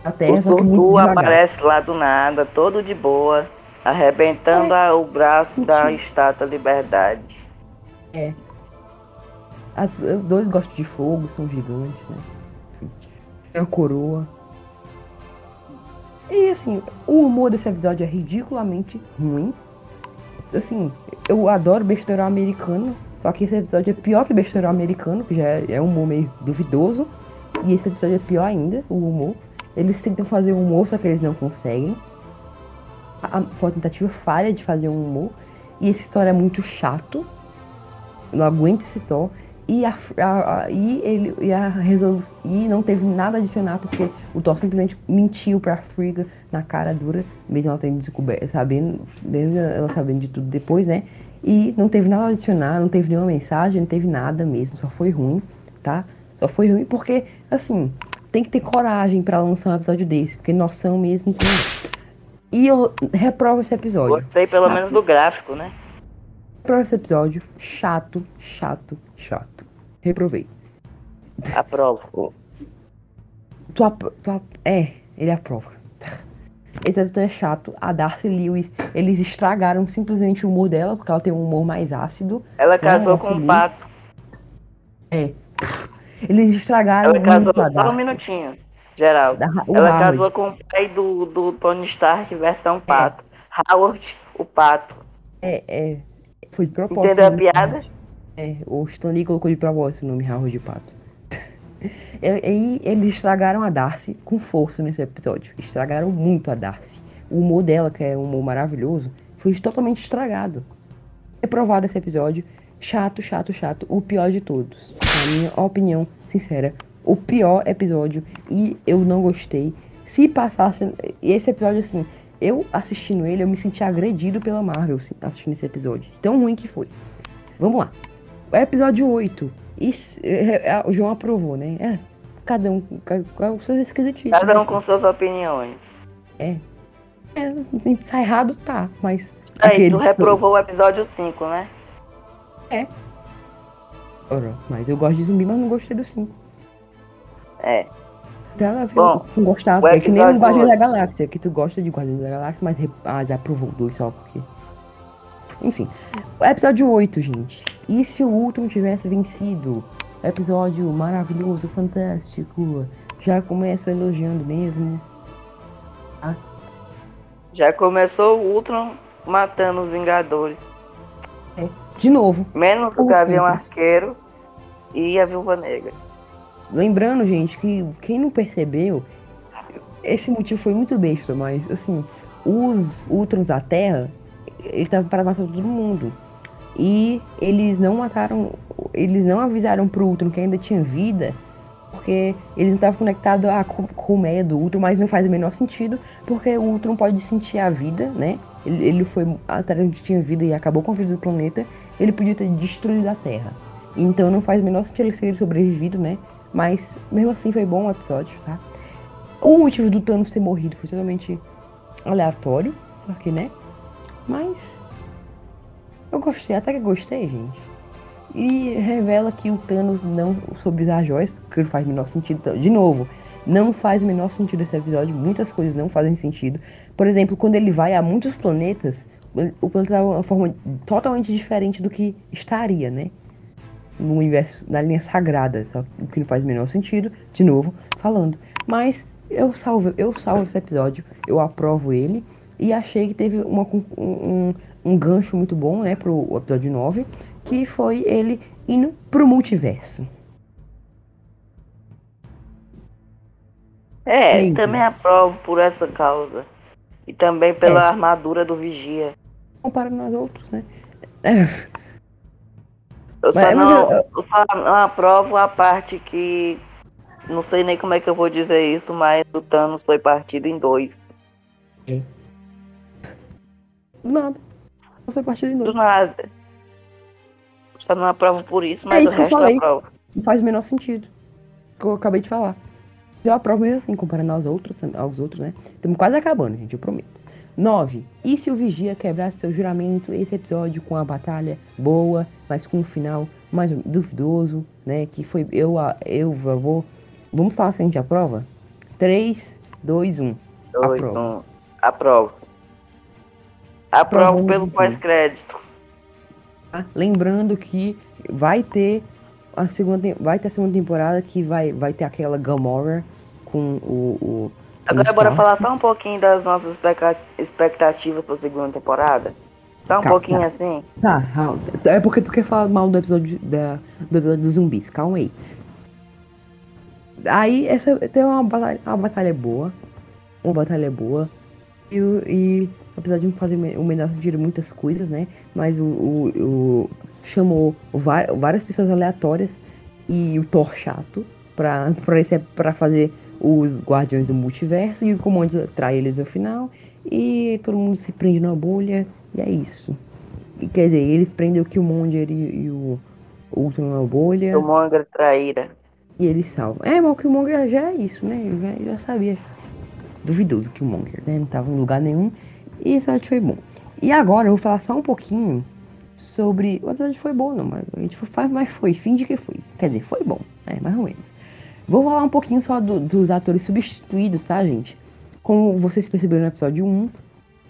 pra Terra, o Surtu aparece lá do nada, todo de boa, arrebentando a- o braço da Senti. estátua Liberdade. As, os dois gostam de fogo, são gigantes, né? Tem a coroa. E assim, o humor desse episódio é ridiculamente ruim. Assim, eu adoro besteirão americano, só que esse episódio é pior que besteirão americano, que já é, é um humor meio duvidoso. E esse episódio é pior ainda, o humor. Eles tentam fazer um humor, só que eles não conseguem. A, a, tentativa falha de fazer um humor. E essa história é muito chato. Eu não aguento esse Thor. E, a, a- a- e, ele, e a resolução. E não teve nada a adicionar, porque o Thor simplesmente mentiu pra Frigga na cara dura, mesmo ela tendo descoberto, sabendo, mesmo ela sabendo de tudo depois, né? E não teve nada a adicionar, não teve nenhuma mensagem, não teve nada mesmo, só foi ruim, tá? Só foi ruim porque, assim, tem que ter coragem pra lançar um episódio desse, porque noção mesmo tem. E eu reprovo esse episódio. Gostei pelo Chato. menos do gráfico, né? Esse episódio. Chato, chato, chato. Reprovei. Aprovo. <laughs> Tu, apro- tu ap- é, ele aprova. Esse episódio é chato. A Darcy Lewis, eles estragaram simplesmente o humor dela, porque ela tem um humor mais ácido. Ela casou Nossa, com um pato. Eles estragaram Ela casou só um Darcy. minutinho, Geraldo. Da- Ela Howard. casou com o pai do, do Tony Stark versão pato. Howard, o pato. É, é. Foi de propósito. Entendeu a né? piada? É, o Stan Lee colocou de propósito o nome Howard de Pato. e, <laughs> e eles estragaram a Darcy com força nesse episódio. Estragaram muito a Darcy. O humor dela, que é um humor maravilhoso, foi totalmente estragado. Reprovado esse episódio. Chato, chato, chato. O pior de todos. Na minha opinião sincera. O pior episódio. E eu não gostei. Se passasse. Esse episódio, assim. Eu assistindo ele, eu me senti agredido pela Marvel assim, assistindo esse episódio. Tão ruim que foi. Vamos lá. O episódio 8. Isso, é, é, o João aprovou, né? É, cada um com as suas esquisitices. Cada um né? com suas opiniões. É, assim, tá errado, tá, mas. Aí, tu reprovou o episódio 5, né? Ora, Mas eu gosto de zumbi, mas não gostei do 5. É. Tem nada a ver Bom, o É que nem o Guardiões da. Galáxia, que tu gosta de Guardiões da Galáxia, mas ah, aprovou dois só porque. Enfim. O episódio 8, gente. E se o Ultron tivesse vencido? Episódio maravilhoso, fantástico. Já começo elogiando mesmo. Já começou o Ultron matando os Vingadores. De novo, Menos o Gavião. Arqueiro e a Viúva Negra. Lembrando, gente, que quem não percebeu, esse motivo foi muito besta, mas assim, os Ultrons da Terra, ele tava para matar todo mundo. E eles não mataram, eles não avisaram pro Ultron que ainda tinha vida, porque eles não estavam conectados a, com, com o meia do Ultron, mas não faz o menor sentido, porque o Ultron pode sentir a vida, né? Ele, ele foi até onde tinha vida e acabou com a vida do planeta, ele podia ter destruído a Terra. Então não faz o menor sentido ele ter sobrevivido, né? Mas mesmo assim foi bom o episódio, tá? O motivo do Thanos ter morrido foi totalmente aleatório, porque, né? Mas eu gostei, até que gostei, gente. E revela que o Thanos não soube usar joias, porque não faz o menor sentido. Então, De novo, não faz o menor sentido esse episódio, muitas coisas não fazem sentido. Por exemplo, quando ele vai a muitos planetas, o planeta de uma forma totalmente diferente do que estaria, né? No universo da linha sagrada, só o que não faz o menor sentido, de novo, falando. Mas eu salvo, eu salvo esse episódio, eu aprovo ele e achei que teve uma, um, um gancho muito bom, né, pro episódio 9, que foi ele indo pro multiverso. É, Eita. também aprovo por essa causa. E também pela armadura do Vigia. Comparando nós outros, né? É, <laughs> Eu só não, eu- só não aprovo a parte que. Não sei nem como é que eu vou dizer isso, mas o Thanos foi partido em dois. nada. Não foi partido de Do novo. nada. Só não aprovo por isso, mas É isso o que eu resto eu falei. aprovo. Não faz o menor sentido. Que eu acabei de falar. Eu aprovo mesmo assim, comparando aos outros, aos outros, né? Estamos quase acabando, gente, eu prometo. 9. E se o Vigia quebrasse seu juramento, esse episódio com a batalha boa, mas com um final mais duvidoso, né? Que foi. Eu, a- eu vou. Vamos falar se a gente aprova? 3, 2, 1. Dois, Aprovo. um. Aprovo. Aprovo pelo pós-crédito. Tá? Lembrando que vai ter a segunda, vai ter a segunda temporada que vai, vai ter aquela Gamora com o. o Agora bora Stark. falar só um pouquinho das nossas expecta- expectativas pra segunda temporada. Só um Tá, pouquinho tá. assim. Tá, Raul, é porque tu quer falar mal do episódio da, do episódio dos zumbis, calma aí. Aí essa tem uma batalha, uma batalha boa. Uma batalha boa. E, e apesar de não fazer o menor sentido muitas coisas, né? Mas o, o, o- chamou várias pessoas aleatórias e o Thor chato pra, pra, esse, pra fazer os Guardiões do Multiverso e o comando trai eles no final. E todo mundo se prende na bolha. E é isso. E, Quer dizer, eles prendem o Killmonger e, e o Ultron na bolha. Do Monger traíra. E ele salva. É, mas o Killmonger já é isso, né? Eu já, eu já sabia. Duvidoso que o Killmonger, né? Não tava em lugar nenhum. E esse episódio foi bom. E agora eu vou falar só um pouquinho sobre. O episódio foi bom, não, mas a gente faz, mas foi, fim de que foi. Quer dizer, foi bom, né? Mais ou menos. Vou falar um pouquinho só do- dos atores substituídos, tá, gente? Como vocês perceberam no episódio 1,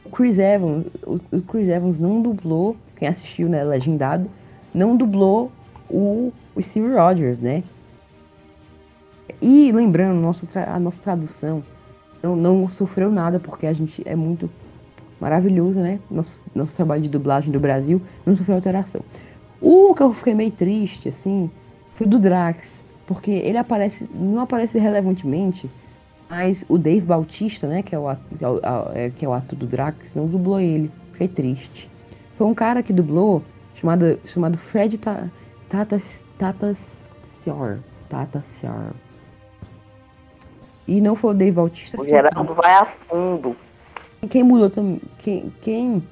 o Chris Evans, o, o Chris Evans não dublou, quem assistiu, né, legendado, não dublou o, o Steve Rogers, né? E lembrando, nosso a nossa tradução não, não sofreu nada, porque a gente é muito maravilhoso, né? Nosso, nosso trabalho de dublagem do Brasil não sofreu alteração. O que eu fiquei meio triste, assim, foi do Drax, porque ele aparece, não aparece relevantemente, mas o Dave Bautista, né, que é o, ato- que é o, é- que é o ator do Drax, não dublou ele. Fiquei triste. Foi um cara que dublou, chamado, chamado Fred Ta- Tata, Tata Sior. Tata Sior. E não foi o Dave Bautista. O Geraldo vai a fundo. Quem mudou também. Quem, quem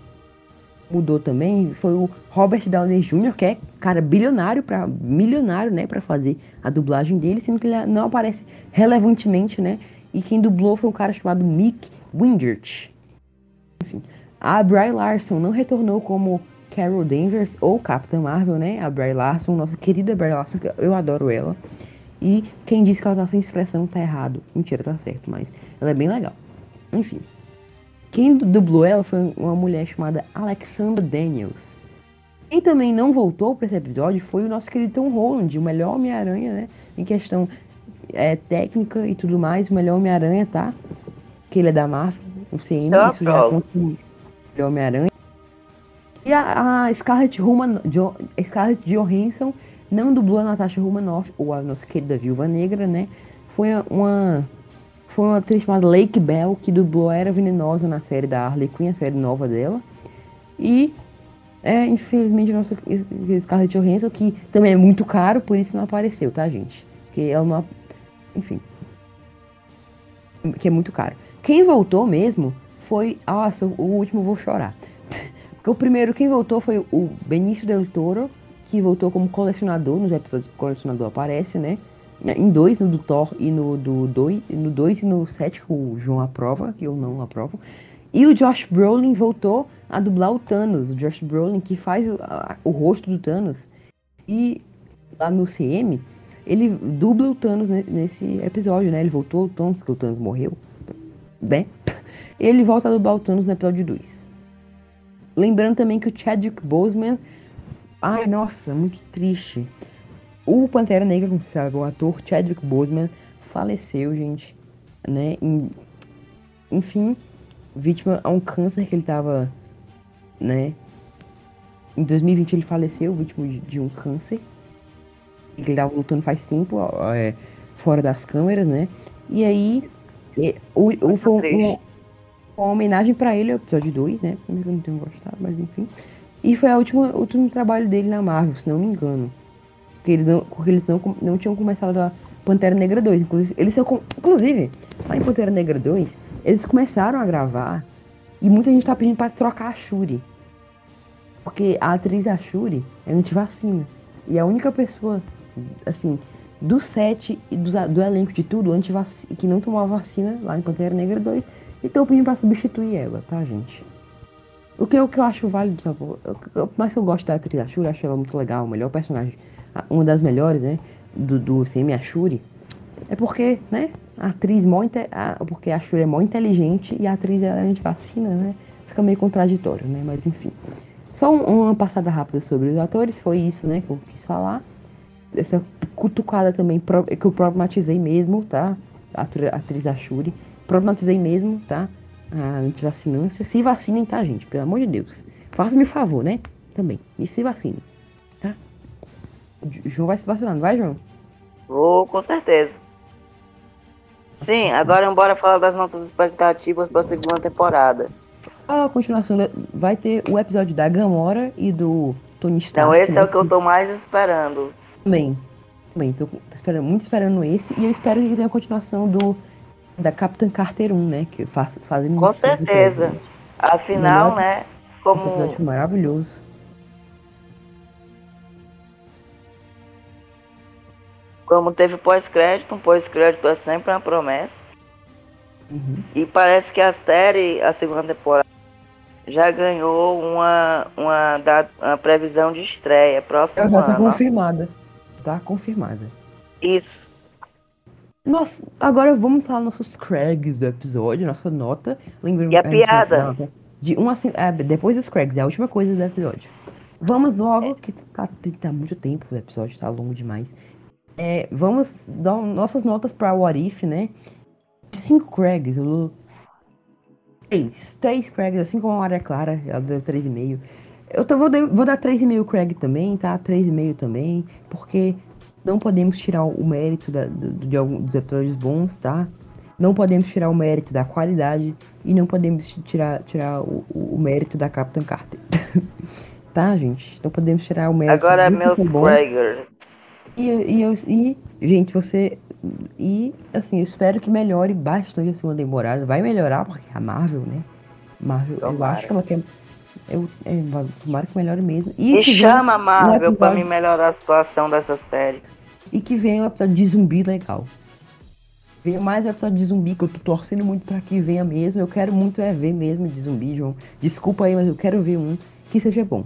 mudou também foi o Robert Downey Jr., que é cara bilionário para milionário, né, para fazer a dublagem dele, sendo que ele não aparece relevantemente, né? E quem dublou foi um cara chamado Mick Wingert. Enfim, a Bry Larson não retornou como Carol Danvers ou Capitã Marvel, né? A Bry Larson, nossa querida Bry Larson, que eu adoro ela. E quem disse que ela tá sem expressão tá errado. Mentira, tá certo, mas ela é bem legal. Enfim. Quem du- dublou ela foi uma mulher chamada Alexandra Daniels. Quem também não voltou para esse episódio foi o nosso querido Tom Holland, o melhor Homem-Aranha, né? Em questão é, técnica e tudo mais, o melhor Homem-Aranha, tá? Que ele é da Marvel, o CM, Só isso já conta como melhor Homem-Aranha. E a, a Scarlett, jo, Scarlett Johansson não dublou a Natasha Romanoff, ou a nossa querida Viúva Negra, né? Foi uma foi uma atriz chamada Lake Bell que dublou Era Venenosa na série da Harley Quinn, a série nova dela. E é, infelizmente, a nossa Scarlett Johansson, que também é muito caro, por isso não apareceu, tá, gente? Porque ela não. Enfim. Que é muito caro. Quem voltou mesmo foi. Nossa, o último vou chorar. <laughs> Porque o primeiro, quem voltou foi o Benício Del Toro, que voltou como colecionador, nos episódios que o colecionador aparece, né? Em dois, no do Thor e no do dois, no dois e no sete que o João aprova, que eu não aprovo. E o Josh Brolin voltou a dublar o Thanos. O Josh Brolin que faz o, a- o rosto do Thanos. E lá no CM, ele dubla o Thanos ne- nesse episódio, né? Ele voltou o Thanos, porque o Thanos morreu. Né? Ele volta a dublar o Thanos no episódio 2. Lembrando também que o Chadwick Boseman... Ai, nossa, muito triste. O Pantera Negra, como você sabe, o ator Chadwick Boseman faleceu, gente. Né? Em- enfim, vítima a um câncer que ele tava, né? Em 2020 ele faleceu, vítima de, de um câncer. E que ele tava lutando faz tempo, é, fora das câmeras, né? E aí, é, o, o, foi um- triste. uma homenagem pra ele, o episódio 2, né? Primeiro eu não tenho gostado, mas enfim. E foi a última, o último trabalho dele na Marvel, se não me engano. Porque eles não, porque eles não, não tinham começado a Pantera Negra 2. Inclusive, eles são, inclusive, lá em Pantera Negra 2, eles começaram a gravar e muita gente tá pedindo pra trocar a Shuri. Porque a atriz da Shuri é antivacina. E a única pessoa, assim, do set e dos a- do, elenco de tudo, que não tomou a vacina lá em Pantera Negra 2, e estão pedindo pra substituir ela, tá, gente? O que, o que eu acho válido, sabe? Eu- que eu gosto da atriz da Shuri, acho ela muito legal, o melhor personagem, uma das melhores, né? Do, do CM, a Shuri. É porque, né? A atriz mó a- porque a Shuri é mó inteligente e a atriz é antivacina, né? Fica meio contraditório, né? Mas enfim. Só um- uma passada rápida sobre os atores, foi isso, né, que eu quis falar. Essa cutucada também que eu problematizei mesmo, tá? A atri- a atriz da Shuri. Problematizei mesmo, tá? A antivacinância. Se vacinem, tá, gente? Pelo amor de Deus. Faça-me favor, né? Também. E se vacinem? O João vai se vacinar, não vai, João? Vou, com certeza. Sim, agora bora falar das nossas expectativas para a segunda temporada. A continuação da- vai ter o episódio da Gamora e do Tony Stark. Então esse né, é o que eu tô mais esperando. Também. Também. Tô, tô esperando, muito esperando esse. E eu espero que tenha a continuação do da Capitã Carter 1, né? Que faz, fazendo Com certeza. Afinal, Melhor- né, Esse como episódio foi maravilhoso. Como teve pós-crédito, um pós-crédito é sempre uma promessa. Uhum. E parece que a série, a segunda temporada, já ganhou uma, uma, da- uma previsão de estreia próximo Já tá ano. confirmada. Tá confirmada. Isso. Nossa, agora vamos falar nossos Craigs do episódio, nossa nota. Lembrando E a vai piada? De um a cinco, é, depois dos Craigs, é a última coisa do episódio. Vamos logo, que tá, tá muito tempo o episódio, tá longo demais. É, vamos dar nossas notas pra What If, né? De cinco Craigs, eu três. Três Craigs, assim como a Maria Clara, ela deu 3,5. Eu tô, vou, dar- vou dar 3,5 Craig também, tá? 3,5 também, porque não podemos tirar o mérito da- do- de alguns dos episódios bons, tá? Não podemos tirar o mérito da qualidade e não podemos tirar, tirar o, o- mérito da Capitã Carter. <laughs> tá, gente? Não podemos tirar o mérito Agora, do que meu foi bom. Krager. E, e, eu- e, gente, você. E, assim, eu espero que melhore bastante a segunda temporada. Vai melhorar, porque a Marvel, né? Marvel, eu Tomara. acho que ela quer. Eu, é, vai- tomara que melhore mesmo. E Me chama a Marvel pra episódio- me melhorar a situação dessa série. E que venha um episódio de zumbi legal. Venha mais um episódio de zumbi, que eu tô torcendo muito pra que venha mesmo. Eu quero muito é ver mesmo de zumbi, João. Desculpa aí, mas eu quero ver um que seja bom.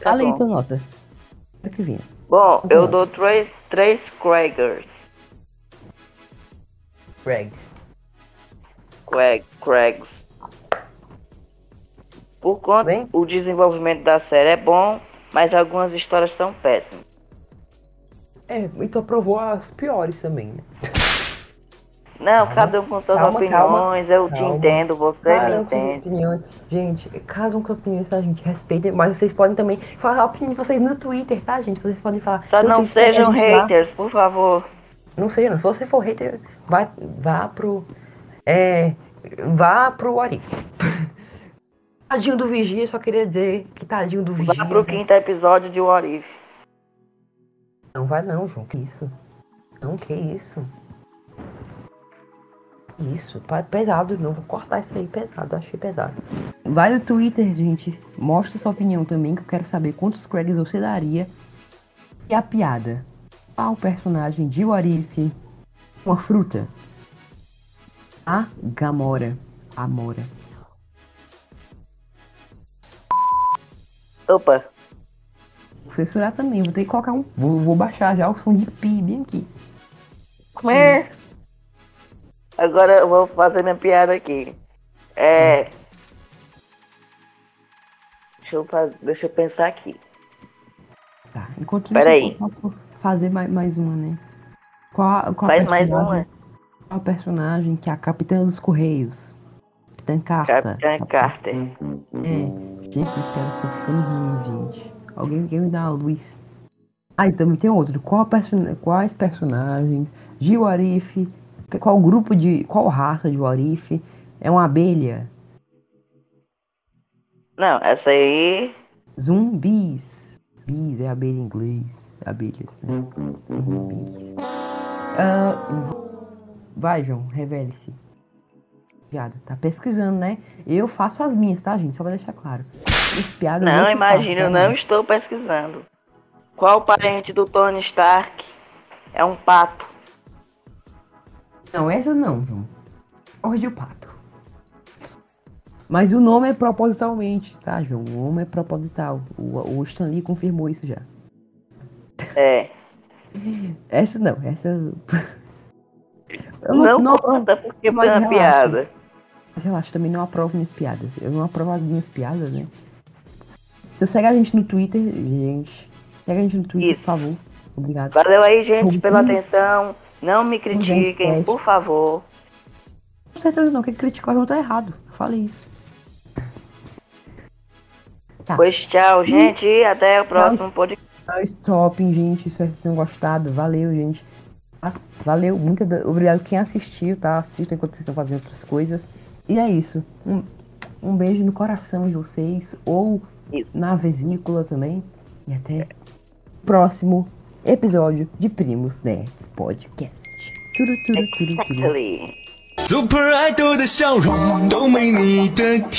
Tá Fala aí bom. tua nota. Quero que venha. Bom, Tá eu dou três, três Kragers. Craig. Craig, Craigs. Por conta, Bem? o desenvolvimento da série é bom, mas algumas histórias são péssimas. É, então provou as piores também, né? <laughs> Não, Calma, cada um com suas calma, opiniões, eu te calma. entendo, você Cada me um com entende. opiniões. Gente, cada um com opiniões, tá, gente? Respeitem, mas vocês podem também falar a opinião de vocês no Twitter, tá, gente? Vocês podem falar. Só Eu não sei se sejam gente lá- haters, por favor. Não não. Se você for hater, vai, vá pro. É. Vá pro If. <laughs> Tadinho do Vigia, só queria dizer que tadinho do Vigia. Vá pro né? quinto episódio de What If. Não vai não, João. Que isso? Não, que isso? Isso, pesado, não vou cortar isso aí, pesado, achei pesado. Vai no Twitter, gente, mostra sua opinião também, que eu quero saber quantos Craigs você daria. E a piada? Qual personagem de Warif? Uma fruta? A Gamora. Amora. Opa, Vou censurar também, vou ter que colocar um. Vou, vou baixar já o som de pi bem aqui. como é? Agora eu vou fazer minha piada aqui. É. Deixa eu, faz... Deixa eu pensar aqui. Tá, enquanto Pera isso aí. eu posso fazer mais, mais uma, né? Qual, qual Faz mais uma. Qual personagem que é a Capitã dos Correios? Capitã Carter. Capitã Carter. É. Gente, os caras estão ficando ruins, gente. Alguém quer me dar uma luz. Ah, e também tem outro. Qual person... Quais personagens de Warif? Qual grupo de. Qual raça de Warif? É uma abelha? Não, essa aí. Zumbis. Bis é abelha em inglês. Abelhas, né? Zumbis. Ah, vai, João, revele-se. Piada, tá pesquisando, né? Eu faço as minhas, tá, gente? Só pra deixar claro. Esse piada Não, imagina, eu tá, não estou pesquisando. Qual parente do Tony Stark é um pato? Não, essa não, João. Jorge o Pato. Mas o nome é propositalmente, tá, João? O nome é proposital. O, o Stan Lee confirmou isso já. É. Essa não, essa. Eu <laughs> Não, aprovo- conta porque foi uma piada. Mas relaxa, também não aprovo minhas piadas. Eu não aprovo as minhas piadas, né? Então segue a gente no Twitter, gente. Segue a gente no Twitter, Isso. por favor. Obrigado. Valeu aí, gente, pela atenção. Não me critiquem, Gente, por favor. Com certeza não, quem criticou não tá errado. Eu falei isso. Tá. Pois tchau, gente, e até o próximo podcast. Stopping, gente. Espero que vocês tenham gostado. Valeu, gente. Tá? Valeu, muito obrigado quem assistiu, tá? Assistam enquanto vocês estão fazendo outras coisas. E é isso. Um, um beijo no coração de vocês, ou Isso. na vesícula também. E até o próximo episódio de Primos Nerds Podcast. Turu, turu, turu, turu. Exactly. ，Super Idol 的笑容都没你的甜。